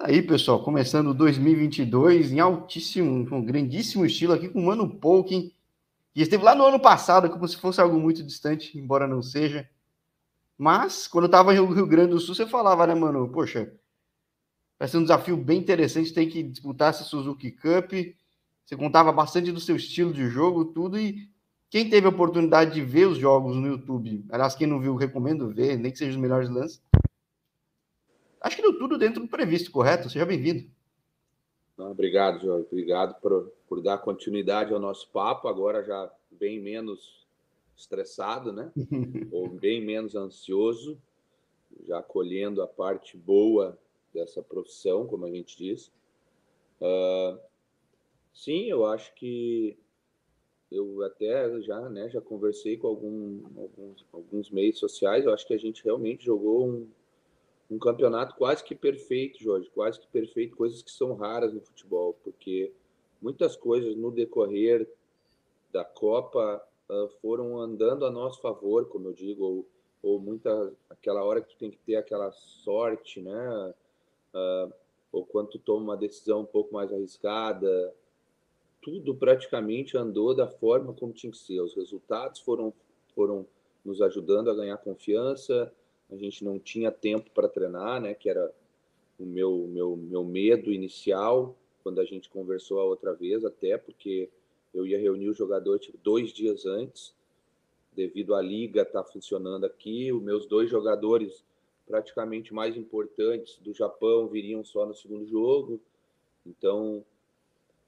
Aí, pessoal, começando 2022 em altíssimo, um grandíssimo estilo aqui com o Mano Polkin, que esteve lá no ano passado, como se fosse algo muito distante, embora não seja. Mas, quando eu estava no Rio Grande do Sul, você falava, né, mano? Poxa, vai ser um desafio bem interessante, tem que disputar essa Suzuki Cup. Você contava bastante do seu estilo de jogo, tudo, e quem teve a oportunidade de ver os jogos no YouTube, aliás, quem não viu, recomendo ver, nem que sejam os melhores lances Acho que deu tudo dentro do previsto, correto? Seja bem-vindo. Obrigado, Jorge. Obrigado por, por dar continuidade ao nosso papo, agora já bem menos estressado, né? Ou bem menos ansioso, já colhendo a parte boa dessa profissão, como a gente diz. Uh, sim, eu acho que eu até já, né, já conversei com algum, alguns, alguns meios sociais. Eu acho que a gente realmente jogou um, um campeonato quase que perfeito, Jorge, quase que perfeito, coisas que são raras no futebol, porque muitas coisas no decorrer da Copa uh, foram andando a nosso favor, como eu digo, ou, ou muita aquela hora que tu tem que ter aquela sorte, né? Uh, ou quando tu toma uma decisão um pouco mais arriscada, tudo praticamente andou da forma como tinha que ser. Os resultados foram foram nos ajudando a ganhar confiança, a gente não tinha tempo para treinar, né? Que era o meu, meu, meu medo inicial quando a gente conversou a outra vez, até porque eu ia reunir os jogadores tipo, dois dias antes, devido à liga estar tá funcionando aqui. Os meus dois jogadores praticamente mais importantes do Japão viriam só no segundo jogo, então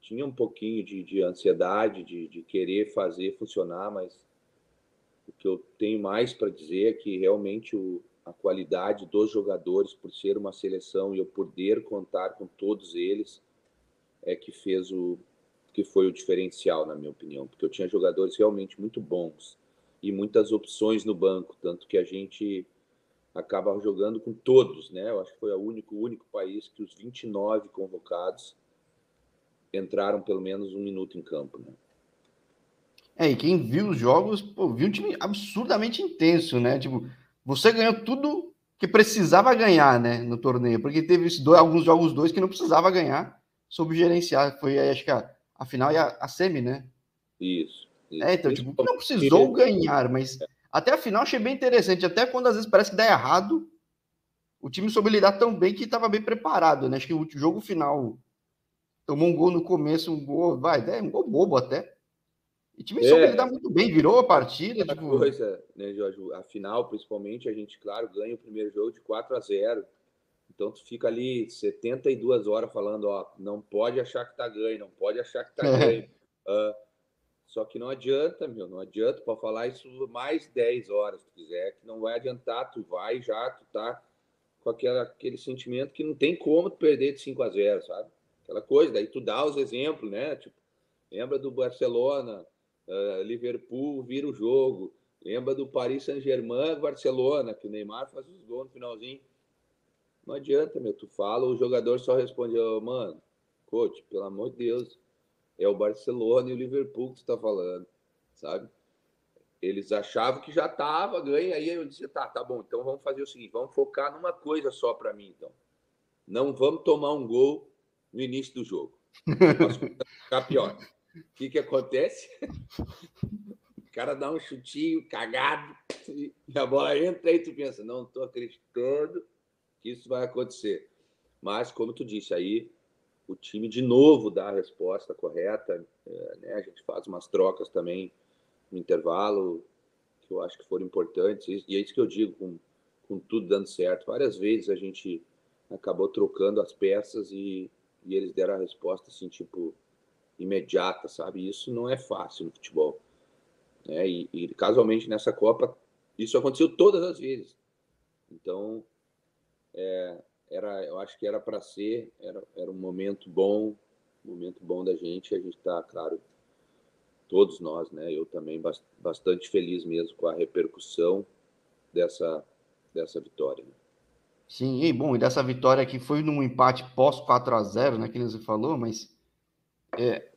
tinha um pouquinho de, de ansiedade, de, de querer fazer funcionar, mas o que eu tenho mais para dizer é que realmente o, a qualidade dos jogadores, por ser uma seleção e eu poder contar com todos eles, é que fez o que foi o diferencial, na minha opinião, porque eu tinha jogadores realmente muito bons e muitas opções no banco, tanto que a gente acaba jogando com todos, né? Eu acho que foi o único, único país que os 29 convocados entraram pelo menos um minuto em campo, né? É, e quem viu os jogos, pô, viu um time absurdamente intenso, né? Tipo, você ganhou tudo que precisava ganhar, né, no torneio, porque teve dois, alguns jogos dois que não precisava ganhar, soube gerenciar. Foi, acho que a, a final e a, a semi, né? Isso. isso. É, então, tipo, não precisou ganhar, mas até a final achei bem interessante. Até quando às vezes parece que dá errado, o time soube lidar tão bem que estava bem preparado, né? Acho que o jogo final tomou um gol no começo, um gol, vai, é, um gol bobo até. E o time é. soube lidar muito bem, virou a partida. Tipo... coisa, né, Jorge? A final, principalmente, a gente, claro, ganha o primeiro jogo de 4 a 0 Então, tu fica ali 72 horas falando, ó, não pode achar que tá ganho, não pode achar que tá ganho. Uh, só que não adianta, meu, não adianta para falar isso mais 10 horas, se tu quiser, que não vai adiantar, tu vai já, tu tá com aquela, aquele sentimento que não tem como tu perder de 5 a 0 sabe? Aquela coisa, daí tu dá os exemplos, né? Tipo, lembra do Barcelona, uh, Liverpool vira o jogo. Lembra do Paris Saint-Germain, Barcelona, que o Neymar faz os gols no finalzinho. Não adianta, meu. Tu fala, o jogador só responde, oh, mano, coach, pelo amor de Deus, é o Barcelona e o Liverpool que tu tá falando, sabe? Eles achavam que já tava ganho, aí eu disse, tá, tá bom, então vamos fazer o seguinte, vamos focar numa coisa só para mim, então. Não vamos tomar um gol no início do jogo. ficar pior. O que, que acontece? O cara dá um chutinho cagado e a bola entra e tu pensa, não estou acreditando que isso vai acontecer. Mas, como tu disse, aí o time de novo dá a resposta correta. É, né? A gente faz umas trocas também no intervalo, que eu acho que foram importantes. E é isso que eu digo, com, com tudo dando certo. Várias vezes a gente acabou trocando as peças e, e eles deram a resposta assim, tipo, imediata, sabe? Isso não é fácil no futebol. Né? E, e, casualmente nessa Copa isso aconteceu todas as vezes. Então, é, era, eu acho que era para ser, era, era um momento bom, momento bom da gente. A gente está, claro, todos nós, né? Eu também bastante feliz mesmo com a repercussão dessa dessa vitória. Né? Sim, e bom, e dessa vitória que foi num empate pós 4 a 0 né, que você falou, mas é,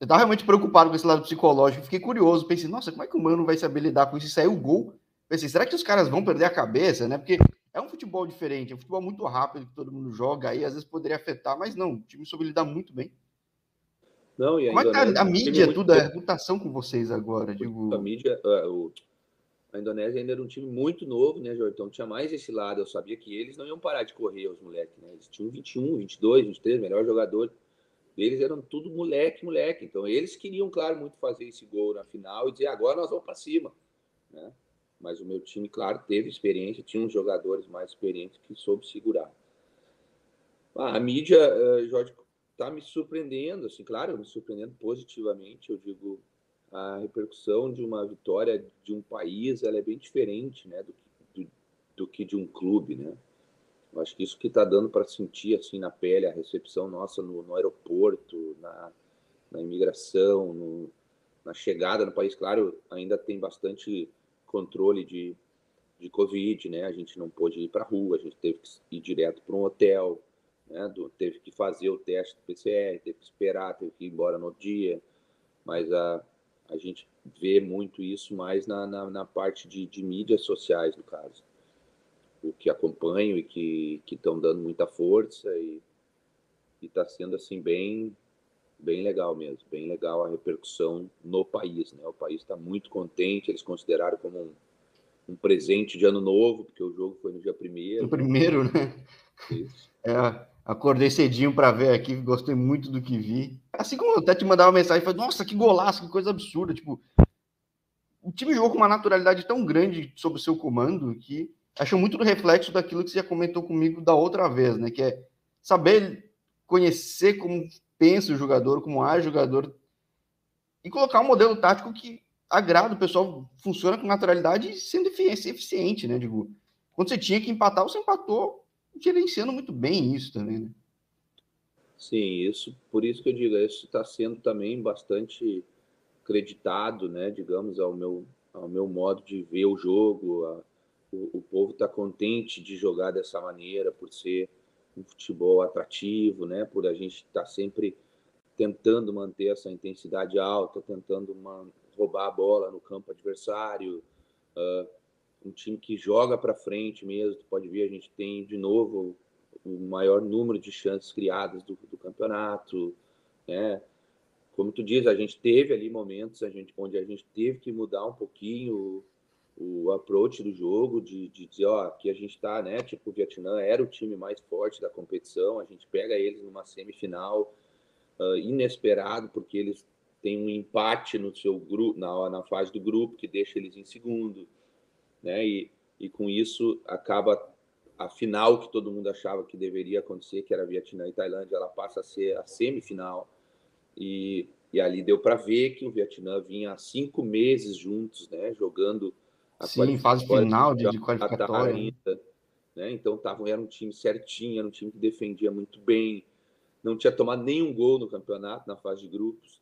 eu estava realmente preocupado com esse lado psicológico. Fiquei curioso. Pensei, nossa, como é que o Mano vai saber lidar com isso? E saiu o gol. Pensei, será que os caras vão perder a cabeça, né? Porque é um futebol diferente, é um futebol muito rápido que todo mundo joga aí, às vezes poderia afetar, mas não, o time soube lidar muito bem. Não, e Como é que tá a, a mídia, tudo, a reputação com vocês agora? Digo... A mídia, uh, o, a Indonésia ainda era um time muito novo, né, Jorge? Então tinha mais esse lado. Eu sabia que eles não iam parar de correr, os moleques, né? Eles tinham 21, 22, 23, melhor jogador deles eram tudo moleque, moleque. Então eles queriam, claro, muito fazer esse gol na final e dizer agora nós vamos para cima, né? Mas o meu time, claro, teve experiência, tinha uns jogadores mais experientes que soube segurar. Ah, a mídia, uh, Jorge, está me surpreendendo, assim, claro, me surpreendendo positivamente. Eu digo, a repercussão de uma vitória de um país, ela é bem diferente, né, do, do, do que de um clube, né? Eu acho que isso que está dando para sentir assim na pele a recepção nossa no, no aeroporto, na, na imigração, no, na chegada no país. Claro, ainda tem bastante controle de, de Covid, né? A gente não pôde ir para a rua, a gente teve que ir direto para um hotel, né? Do, teve que fazer o teste do PCR, teve que esperar, teve que ir embora no dia. Mas a, a gente vê muito isso mais na, na, na parte de, de mídias sociais, no caso que acompanho e que estão dando muita força e está sendo assim bem bem legal mesmo, bem legal a repercussão no país, né? O país está muito contente, eles consideraram como um, um, presente de ano novo, porque o jogo foi no dia primeiro. No primeiro, né? Isso. É, acordei cedinho para ver aqui, gostei muito do que vi. Assim como eu até te mandava uma mensagem, falei, nossa, que golaço, que coisa absurda, tipo, o time jogou com uma naturalidade tão grande sob o seu comando que acho muito reflexo daquilo que você já comentou comigo da outra vez, né? Que é saber conhecer como pensa o jogador, como age o jogador, e colocar um modelo tático que agrada o pessoal, funciona com naturalidade e sendo eficiente, né? Digo, quando você tinha que empatar, você empatou gerenciando muito bem isso também, né? Sim, isso, por isso que eu digo, isso está sendo também bastante creditado, né? Digamos, ao meu, ao meu modo de ver o jogo, a, o, o povo está contente de jogar dessa maneira, por ser um futebol atrativo, né? Por a gente estar tá sempre tentando manter essa intensidade alta, tentando roubar a bola no campo adversário, uh, um time que joga para frente mesmo. Tu pode ver, a gente tem de novo o maior número de chances criadas do, do campeonato, né? Como tu diz, a gente teve ali momentos a gente, onde a gente teve que mudar um pouquinho o approach do jogo, de, de dizer, ó, aqui a gente está, né? Tipo, o Vietnã era o time mais forte da competição, a gente pega eles numa semifinal uh, inesperado, porque eles têm um empate no seu grupo, na, na fase do grupo, que deixa eles em segundo, né? E, e com isso acaba a final que todo mundo achava que deveria acontecer, que era Vietnã e Tailândia, ela passa a ser a semifinal. E, e ali deu para ver que o Vietnã vinha há cinco meses juntos, né? Jogando Sim, fase final de, de qualificatória. Ainda, né? Então tava, era um time certinho, era um time que defendia muito bem, não tinha tomado nenhum gol no campeonato, na fase de grupos.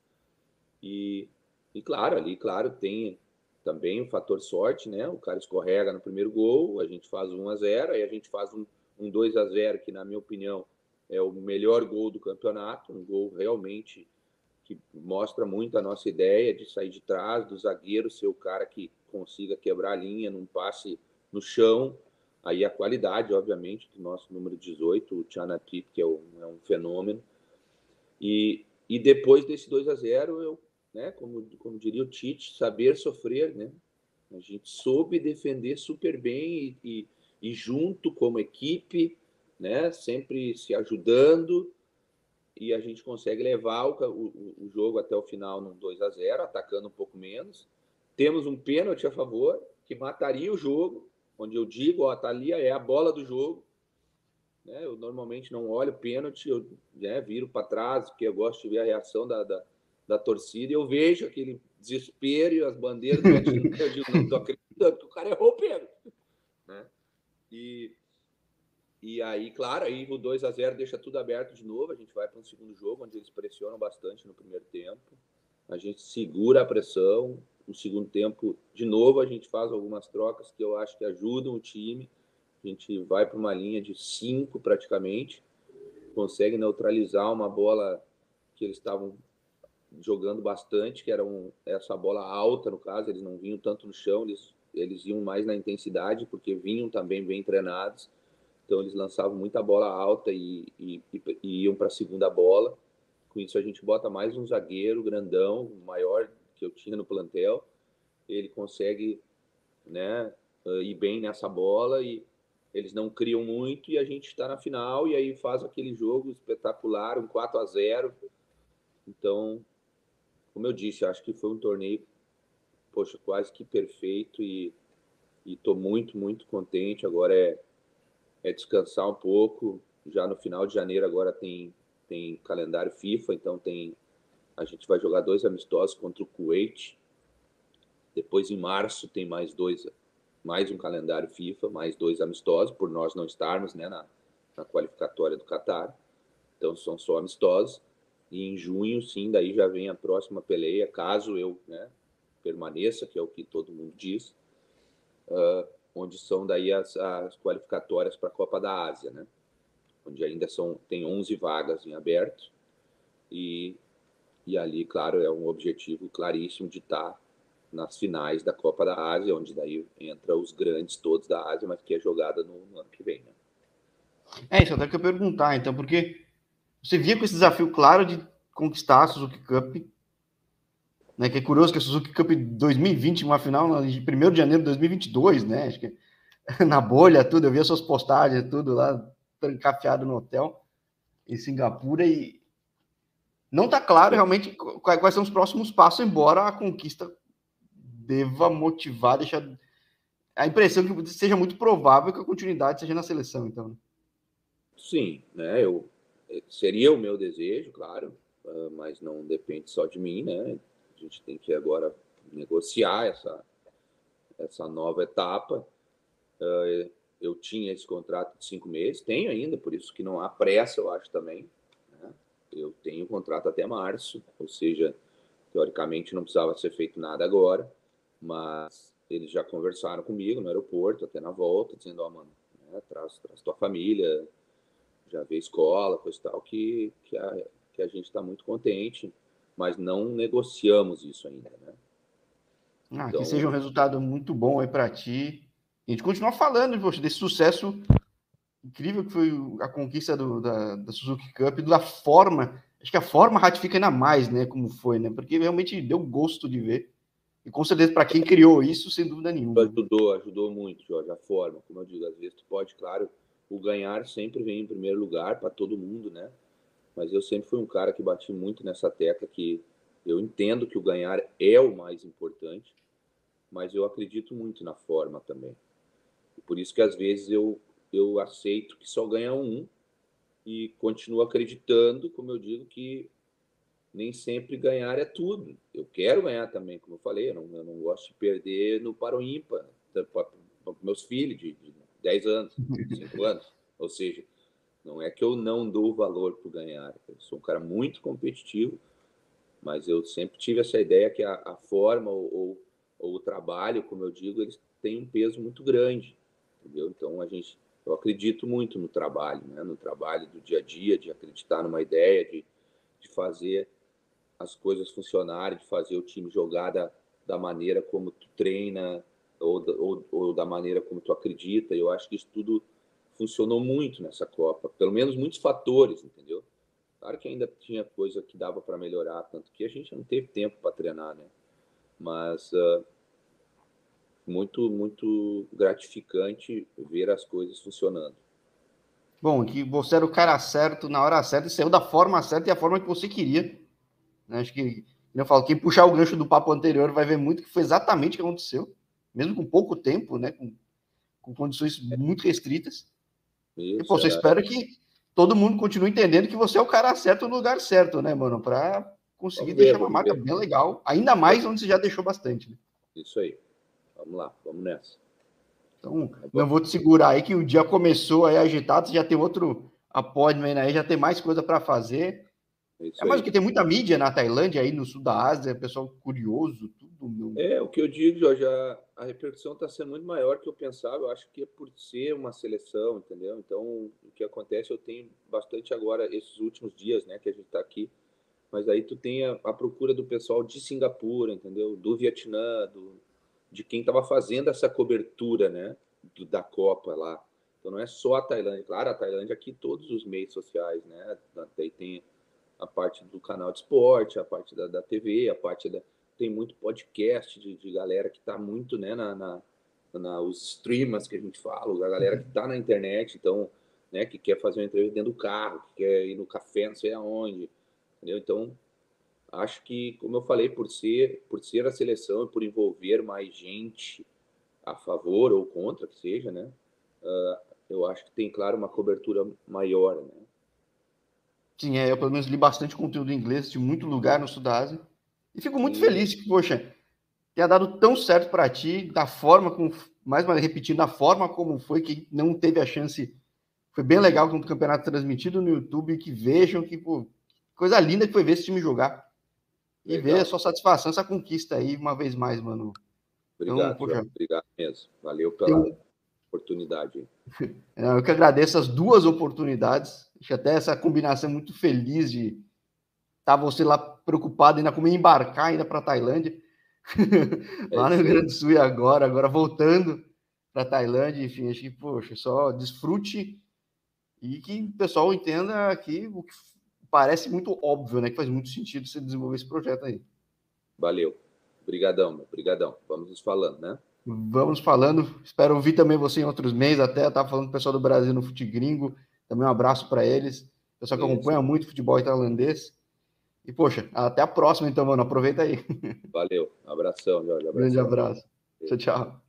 E, e claro, ali, claro, tem também o fator sorte, né? O cara escorrega no primeiro gol, a gente faz 1 a 0 aí a gente faz um, um 2 a 0 que, na minha opinião, é o melhor gol do campeonato, um gol realmente que mostra muito a nossa ideia de sair de trás, do zagueiro ser o cara que consiga quebrar a linha num passe no chão. Aí a qualidade, obviamente, do nosso número 18, o Tip, que é um, é um fenômeno. E, e depois desse 2 a 0 eu, né, como, como diria o Tite, saber sofrer, né? A gente soube defender super bem e, e, e junto como equipe, né, sempre se ajudando, e a gente consegue levar o, o, o jogo até o final no 2 a 0 atacando um pouco menos. Temos um pênalti a favor, que mataria o jogo, onde eu digo, ó, tá ali, é a bola do jogo. Né? Eu normalmente não olho pênalti, eu né, viro para trás, porque eu gosto de ver a reação da, da, da, torcida, e eu vejo aquele desespero e as bandeiras eu digo, não tô acreditando que o cara errou o pênalti. Né? E, e aí, claro, aí o 2 a 0 deixa tudo aberto de novo, a gente vai para um segundo jogo, onde eles pressionam bastante no primeiro tempo, a gente segura a pressão, no segundo tempo, de novo, a gente faz algumas trocas que eu acho que ajudam o time. A gente vai para uma linha de cinco praticamente, consegue neutralizar uma bola que eles estavam jogando bastante, que era um, essa bola alta, no caso, eles não vinham tanto no chão, eles, eles iam mais na intensidade, porque vinham também bem treinados, então eles lançavam muita bola alta e, e, e iam para a segunda bola. Com isso a gente bota mais um zagueiro grandão, maior que eu tinha no plantel. Ele consegue né, ir bem nessa bola e eles não criam muito e a gente está na final e aí faz aquele jogo espetacular, um 4 a 0. Então, como eu disse, acho que foi um torneio poxa, quase que perfeito e estou muito, muito contente. Agora é, é descansar um pouco. Já no final de janeiro agora tem, tem calendário FIFA, então tem a gente vai jogar dois amistosos contra o Kuwait. Depois em março tem mais dois, mais um calendário FIFA, mais dois amistosos por nós não estarmos, né, na, na qualificatória do Catar. Então são só amistosos. E em junho, sim, daí já vem a próxima peleia, caso eu, né, permaneça, que é o que todo mundo diz, uh, onde são daí as, as qualificatórias para a Copa da Ásia, né? Onde ainda são tem 11 vagas em aberto e e ali, claro, é um objetivo claríssimo de estar nas finais da Copa da Ásia, onde daí entra os grandes todos da Ásia, mas que é jogada no, no ano que vem, né? É isso, até que eu perguntar, então, porque você via com esse desafio claro de conquistar a Suzuki Cup né, que é curioso que a Suzuki Cup 2020, uma final de 1 de janeiro de 2022, né? Acho que na bolha, tudo. Eu vi as suas postagens, tudo lá, trancafiado no hotel em Singapura e não está claro realmente quais são os próximos passos, embora a conquista deva motivar, deixar a impressão que seja muito provável que a continuidade seja na seleção, então. Né? Sim, né? Eu seria o meu desejo, claro, ah, mas não depende só de mim, né? A gente tem que agora negociar essa, essa nova etapa. Uh, eu tinha esse contrato de cinco meses, tenho ainda, por isso que não há pressa, eu acho também. Né? Eu tenho contrato até março, ou seja, teoricamente não precisava ser feito nada agora, mas eles já conversaram comigo no aeroporto, até na volta, dizendo: Ó, oh, mano, né, traz, traz tua família, já vê escola, coisa e tal, que, que, a, que a gente está muito contente mas não negociamos isso ainda, né? Ah, então... Que seja um resultado muito bom aí para ti. A gente continua falando poxa, desse sucesso incrível que foi a conquista do, da, da, Suzuki Cup, da forma. Acho que a forma ratifica ainda mais, né? Como foi, né? Porque realmente deu gosto de ver. E com certeza, para quem criou isso, sem dúvida nenhuma. Ajudou, ajudou muito, Jorge, a forma. Como eu digo, às vezes tu pode, claro, o ganhar sempre vem em primeiro lugar para todo mundo, né? Mas eu sempre fui um cara que bati muito nessa tecla que eu entendo que o ganhar é o mais importante, mas eu acredito muito na forma também. E por isso que às vezes eu eu aceito que só ganha um e continuo acreditando, como eu digo, que nem sempre ganhar é tudo. Eu quero ganhar também, como eu falei, eu não, eu não gosto de perder no para o ímpar, para meus filhos de, de 10 anos, 5 anos. Ou seja, não é que eu não dou valor para ganhar. Eu sou um cara muito competitivo, mas eu sempre tive essa ideia que a, a forma ou, ou, ou, o trabalho, como eu digo, eles têm um peso muito grande, entendeu? Então a gente, eu acredito muito no trabalho, né? No trabalho do dia a dia, de acreditar numa ideia, de, de fazer as coisas funcionarem, de fazer o time jogar da, da maneira como tu treina ou, ou, ou da maneira como tu acredita. Eu acho que isso tudo funcionou muito nessa Copa, pelo menos muitos fatores, entendeu? Claro que ainda tinha coisa que dava para melhorar, tanto que a gente não teve tempo para treinar, né? Mas uh, muito, muito gratificante ver as coisas funcionando. Bom, que você era o cara certo na hora certa e saiu da forma certa e a forma que você queria. Né? Acho que, eu falo, quem puxar o gancho do papo anterior vai ver muito que foi exatamente o que aconteceu, mesmo com pouco tempo, né? Com, com condições muito restritas. Isso, e, pô, você é. espera que todo mundo continue entendendo que você é o cara certo no lugar certo, né, mano? Para conseguir vamos deixar ver, uma marca ver. bem legal, ainda mais onde você já deixou bastante. Né? Isso aí. Vamos lá, vamos nessa. Então, não vou te segurar aí que o dia começou aí agitado, você já tem outro appointment aí, já tem mais coisa para fazer. Isso é mais que tem muita mídia na Tailândia, aí no sul da Ásia, pessoal curioso, tudo. Meu... É, o que eu digo, Jorge, a, a repercussão está sendo muito maior que eu pensava. Eu acho que é por ser uma seleção, entendeu? Então, o que acontece, eu tenho bastante agora, esses últimos dias, né, que a gente está aqui. Mas aí tu tem a, a, procura do pessoal de Singapura, entendeu? Do Vietnã, do, de quem estava fazendo essa cobertura, né, do, da Copa lá. Então não é só a Tailândia, claro, a Tailândia aqui todos os meios sociais, né? Daí tem a parte do canal de esporte, a parte da, da TV, a parte da tem muito podcast de, de galera que está muito, né, na, na, na, os streamers que a gente fala, a galera que está na internet, então, né, que quer fazer uma entrevista dentro do carro, que quer ir no café, não sei aonde, entendeu? Então, acho que, como eu falei, por ser, por ser a seleção e por envolver mais gente a favor ou contra, que seja, né? Uh, eu acho que tem, claro, uma cobertura maior, né? Sim, é, eu pelo menos li bastante conteúdo em inglês de muito lugar no sul da Ásia. E fico muito Sim. feliz que, poxa, tenha dado tão certo para ti, da forma como, mais uma vez repetindo, da forma como foi, que não teve a chance. Foi bem legal com o campeonato transmitido no YouTube, que vejam que, pô, coisa linda que foi ver esse time jogar. E ver a sua satisfação, essa conquista aí, uma vez mais, mano. Obrigado, então, poxa, obrigado mesmo. Valeu pela. Oportunidade. É, eu que agradeço as duas oportunidades. Acho até essa combinação muito feliz de estar tá você lá preocupado ainda como embarcar ainda para a Tailândia. É lá no Rio Grande do Sul e agora, agora voltando para a Tailândia, enfim, acho que, poxa, só desfrute e que o pessoal entenda aqui o que parece muito óbvio, né? Que faz muito sentido você desenvolver esse projeto aí. Valeu. Obrigadão, obrigadão. Vamos nos falando, né? Vamos falando. Espero ouvir também você em outros meses. Até estava falando com o pessoal do Brasil no Fute Gringo. Também um abraço para eles. Pessoal que Isso. acompanha muito futebol tailandês. E, poxa, até a próxima, então, mano. Aproveita aí. Valeu. Abração, Jorge. Abração. Grande abraço. Tchau, tchau.